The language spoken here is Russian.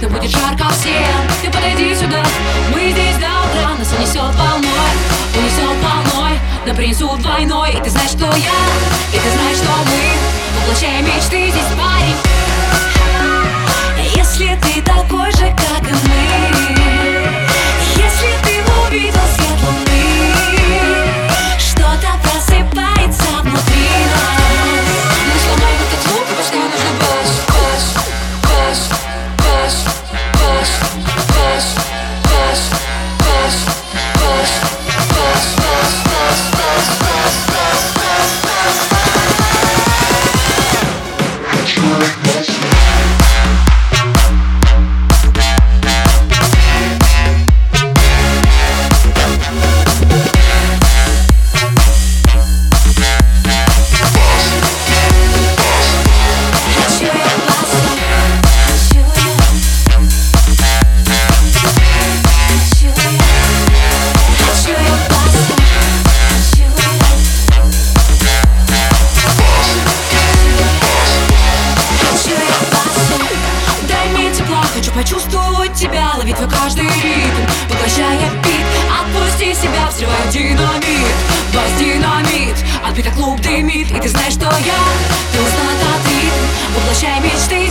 любовь, но будет жарко всем. Ты подойди сюда, мы здесь до утра Нас унесет волной, унесет волной Да принесут двойной, и ты знаешь, что я И ты знаешь, что мы Воплощаем мечты здесь тебя, ловить твой каждый ритм. Поглощая бит, отпусти себя, взрывай динамит. Бас динамит, отбито клуб дымит. И ты знаешь, что я, ты узнал этот ритм Воплощай мечты